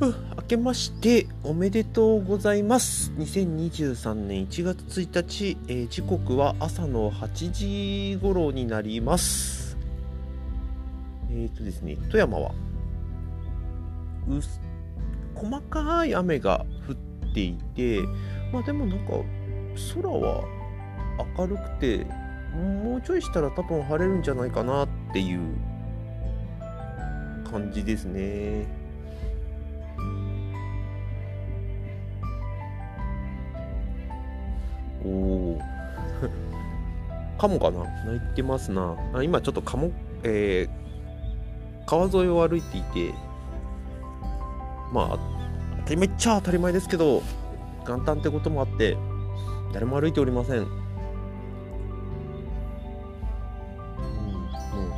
明けましておめでとうございます。2023年1月1日、えー、時刻は朝の8時頃になります。えっ、ー、とですね富山はう細かい雨が降っていてまあでもなんか空は明るくてもうちょいしたら多分晴れるんじゃないかなっていう感じですね。おお カモかな？泣いてますな。あ今ちょっとカモ、えー、川沿いを歩いていてまあ当たり前っちゃ当たり前ですけど元旦ってこともあって誰も歩いておりません、うん、もう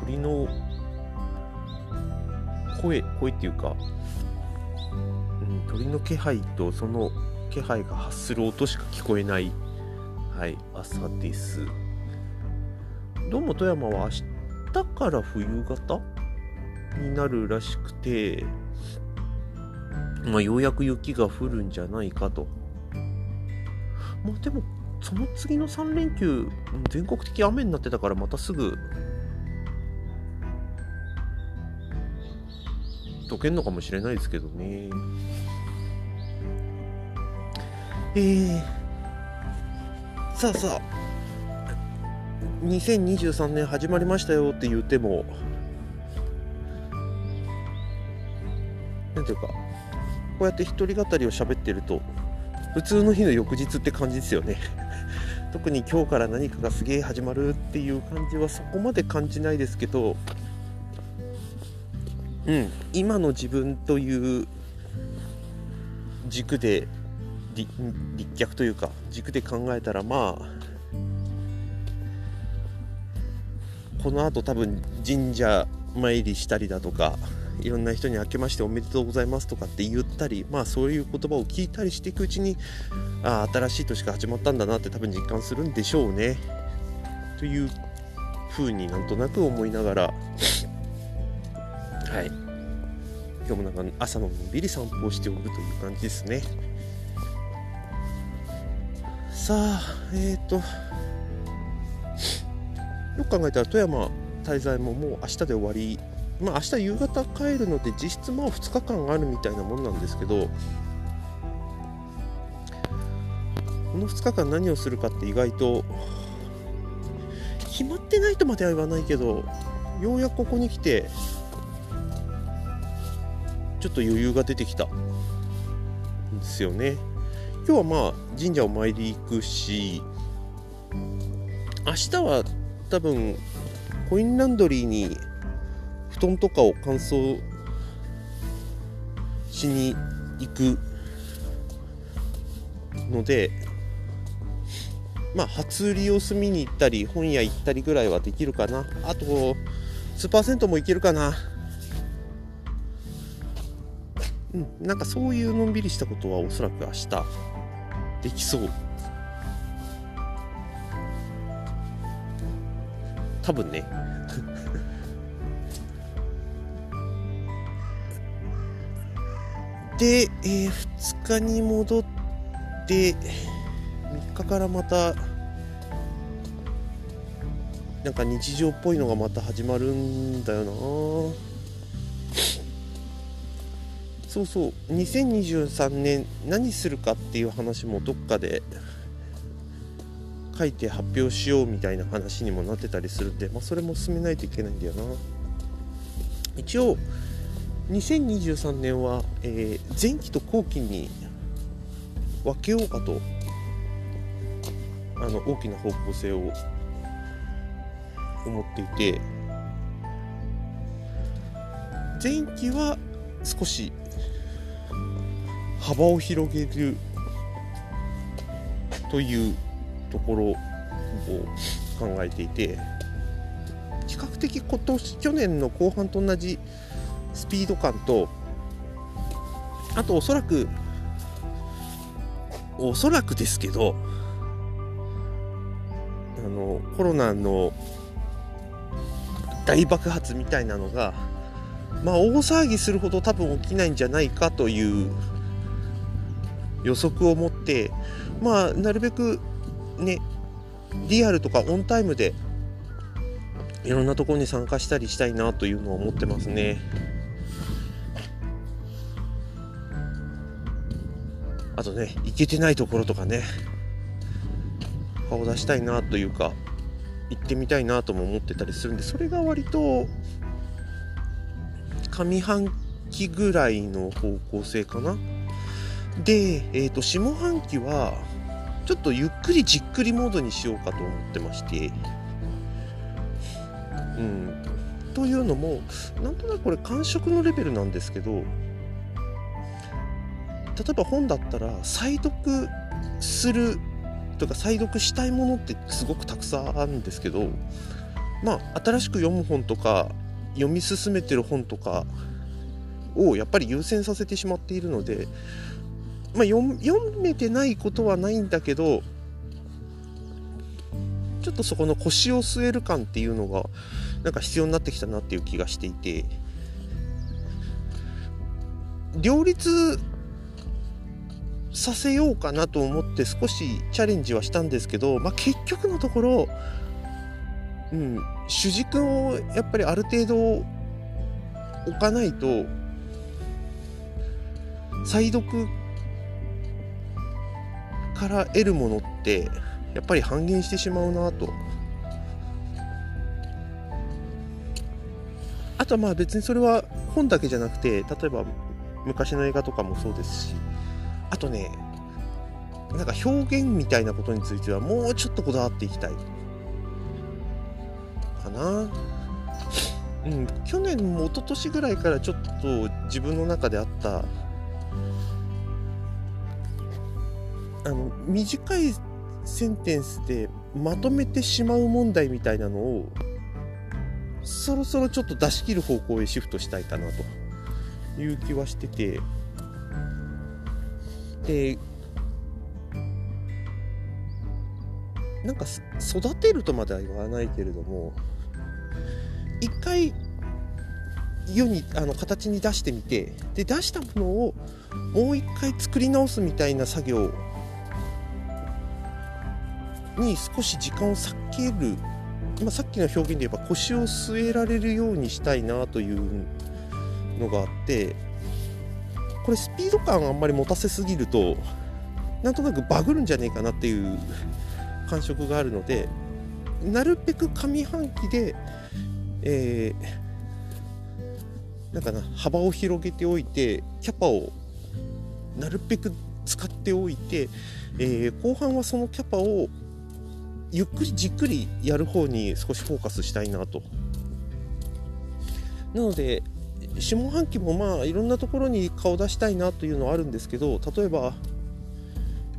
鳥の声声っていうか、うん、鳥の気配とその気配が発する音しか聞こえないはい朝です。どうも富山は明日から冬型になるらしくてまあようやく雪が降るんじゃないかと。まあでもその次の3連休全国的雨になってたからまたすぐ溶けんのかもしれないですけどね。えー。さあさあ。2023年始まりましたよって言っても。なんていうか。こうやって一人語りを喋ってると普通の日の翌日って感じですよね。特に今日から何かがすげえ始まるっていう感じはそこまで感じないですけど。うん。今の自分という軸で立脚というか軸で考えたらまあこのあと多分神社参りしたりだとかいろんな人に明けましておめでとうございますとかって言ったりまあそういう言葉を聞いたりしていくうちにあ新しい年が始まったんだなって多分実感するんでしょうね。というふうになんとなく思いながらはい今日もなんか朝ののんびり散歩をしておるという感じですね。さあえっ、ー、とよく考えたら富山滞在ももう明日で終わりまあ明日夕方帰るので実質まあ2日間あるみたいなもんなんですけどこの2日間何をするかって意外と決まってないとまでは言わないけどようやくここに来てちょっと余裕が出てきた。んですよね。今日はまあ神社を参り行くし明日は多分コインランドリーに布団とかを乾燥しに行くのでまあ初売り様子見に行ったり本屋行ったりぐらいはできるかな。あと数パーセントもいけるかな。うん、なんかそういうのんびりしたことはおそらく明日できそう。多分ね。で、えー、2日に戻って3日からまたなんか日常っぽいのがまた始まるんだよな。そうそう。2023年何するかっていう話もどっかで書いて発表しようみたいな話にもなってたりするんで、まあ、それも進めないといけないんだよな。一応2023年は、えー、前期と後期に分けようかとあの大きな方向性を思っていて前期は少し幅を広げるというところを考えていて比較的今年去年の後半と同じスピード感とあとおそらくおそらくですけどあのコロナの大爆発みたいなのがまあ大騒ぎするほど多分起きないんじゃないかという予測を持ってまあなるべくねリアルとかオンタイムでいろんなところに参加したりしたいなというのを思ってますね。あとね行けてないところとかね顔出したいなというか行ってみたいなとも思ってたりするんでそれが割と上半期ぐらいの方向性かなで、えーと、下半期はちょっとゆっくりじっくりモードにしようかと思ってまして。うん。というのもなんとなくこれ感触のレベルなんですけど例えば本だったら再読するとか再読したいものってすごくたくさんあるんですけどまあ新しく読む本とか読み進めてる本とかをやっぱり優先させてしまっているので、まあ、読めてないことはないんだけどちょっとそこの腰を据える感っていうのがなんか必要になってきたなっていう気がしていて。両立させようかなと思って少しチャレンジはしたんですけど、まあ、結局のところ、うん、主軸をやっぱりある程度置かないと再読から得るものってやっぱり半減してしまうなと。あとはまあ別にそれは本だけじゃなくて例えば昔の映画とかもそうですしあとねなんか表現みたいなことについてはもうちょっとこだわっていきたいかなうん去年も一昨年ぐらいからちょっと自分の中であったあの短いセンテンスでまとめてしまう問題みたいなのをそろそろちょっと出し切る方向へシフトしたいかなという気はしてて。でなんか育てるとまでは言わないけれども一回世にあの形に出してみてで出したものをもう一回作り直すみたいな作業に少し時間を割ける、まあ、さっきの表現で言えば腰を据えられるようにしたいなというのがあってこれスピード感あんまり持たせすぎるとなんとなくバグるんじゃねえかなっていう感触があるのでなるべく上半期で、えー、なんかな幅を広げておいてキャパをなるべく使っておいて、えー、後半はそのキャパをゆっくりじっくりやる方に少しフォーカスしたいなと。なので下半期もまあいろんなところに顔出したいなというのはあるんですけど例えば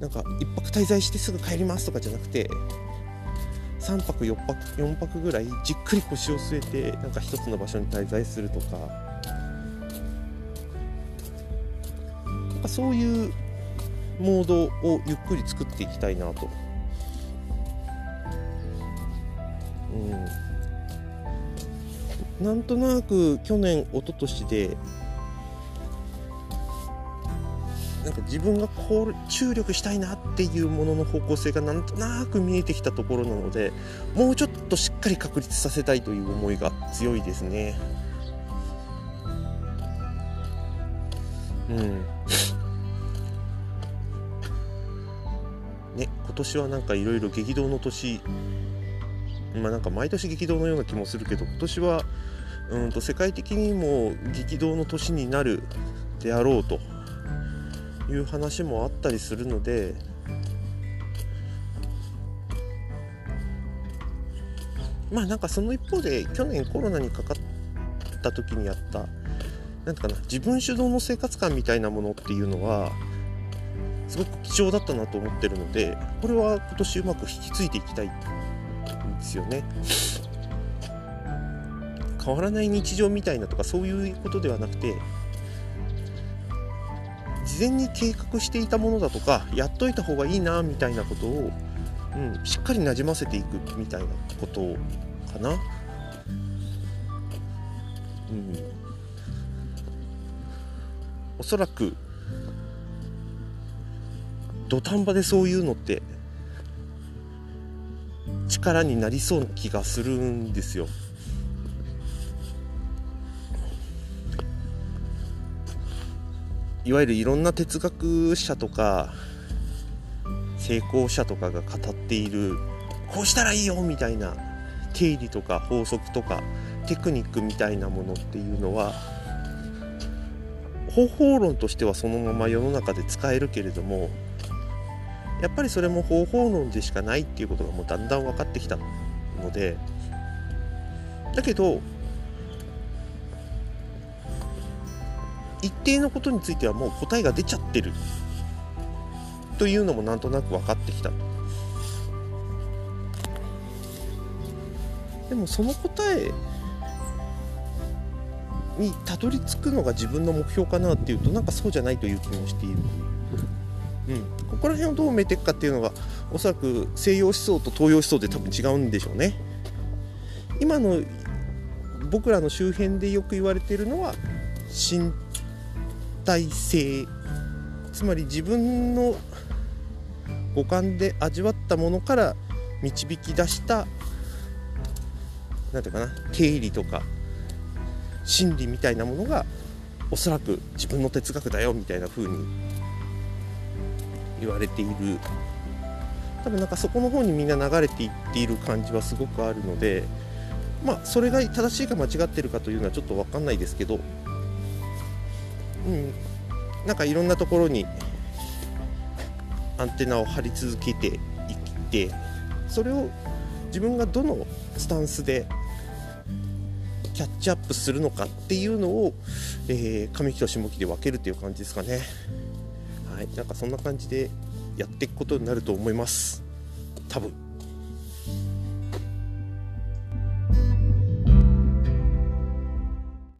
なんか1泊滞在してすぐ帰りますとかじゃなくて3泊4泊4泊ぐらいじっくり腰を据えてなんか一つの場所に滞在するとかなんかそういうモードをゆっくり作っていきたいなと。なんとなく去年一昨年でなんか自分がこう注力したいなっていうものの方向性がなんとなく見えてきたところなのでもうちょっとしっかり確立させたいという思いが強いですね。うん。ね、今年はなんかいろいろ激動の年まあなんか毎年激動のような気もするけど今年はうんと世界的にも激動の年になるであろうという話もあったりするのでまあなんかその一方で去年コロナにかかった時にやったなんかな自分主導の生活感みたいなものっていうのはすごく貴重だったなと思ってるのでこれは今年うまく引き継いでいきたいですよね変わらない日常みたいなとかそういうことではなくて事前に計画していたものだとかやっといた方がいいなみたいなことを、うん、しっかりなじませていくみたいなことかな。うんおそらく土壇場でそういうのって力になりそうな気がするんですよ。いわゆるいろんな哲学者とか成功者とかが語っているこうしたらいいよみたいな定理とか法則とかテクニックみたいなものっていうのは方法論としてはそのまま世の中で使えるけれどもやっぱりそれも方法論でしかないっていうことがもうだんだん分かってきたのでだけど一定のことについてはもう答えが出ちゃってるというのもなんとなく分かってきた。でもその答えにたどり着くのが自分の目標かなっていうとなんかそうじゃないという気もしている、うん、ここら辺をどう埋めていくかっていうのがおそらく西洋思想と東洋思想で多分違うんでしょうね。今の僕らの周辺でよく言われているのは身体性つまり自分の五感で味わったものから導き出した何ていうかな経理とか真理みたいなものがおそらく自分の哲学だよみたいな風に言われている。多分なんかそこの方にみんな流れていっている感じはすごくあるのでまあそれが正しいか間違ってるかというのはちょっと分かんないですけどうん。なんかいろんなところにアンテナを張り続けていってそれを自分がどのスタンスでキャッチアップするのかっていうのを、えー、上木と下木で分けるという感じですかね。はい。なんかそんな感じでやっていくことになると思います。多分。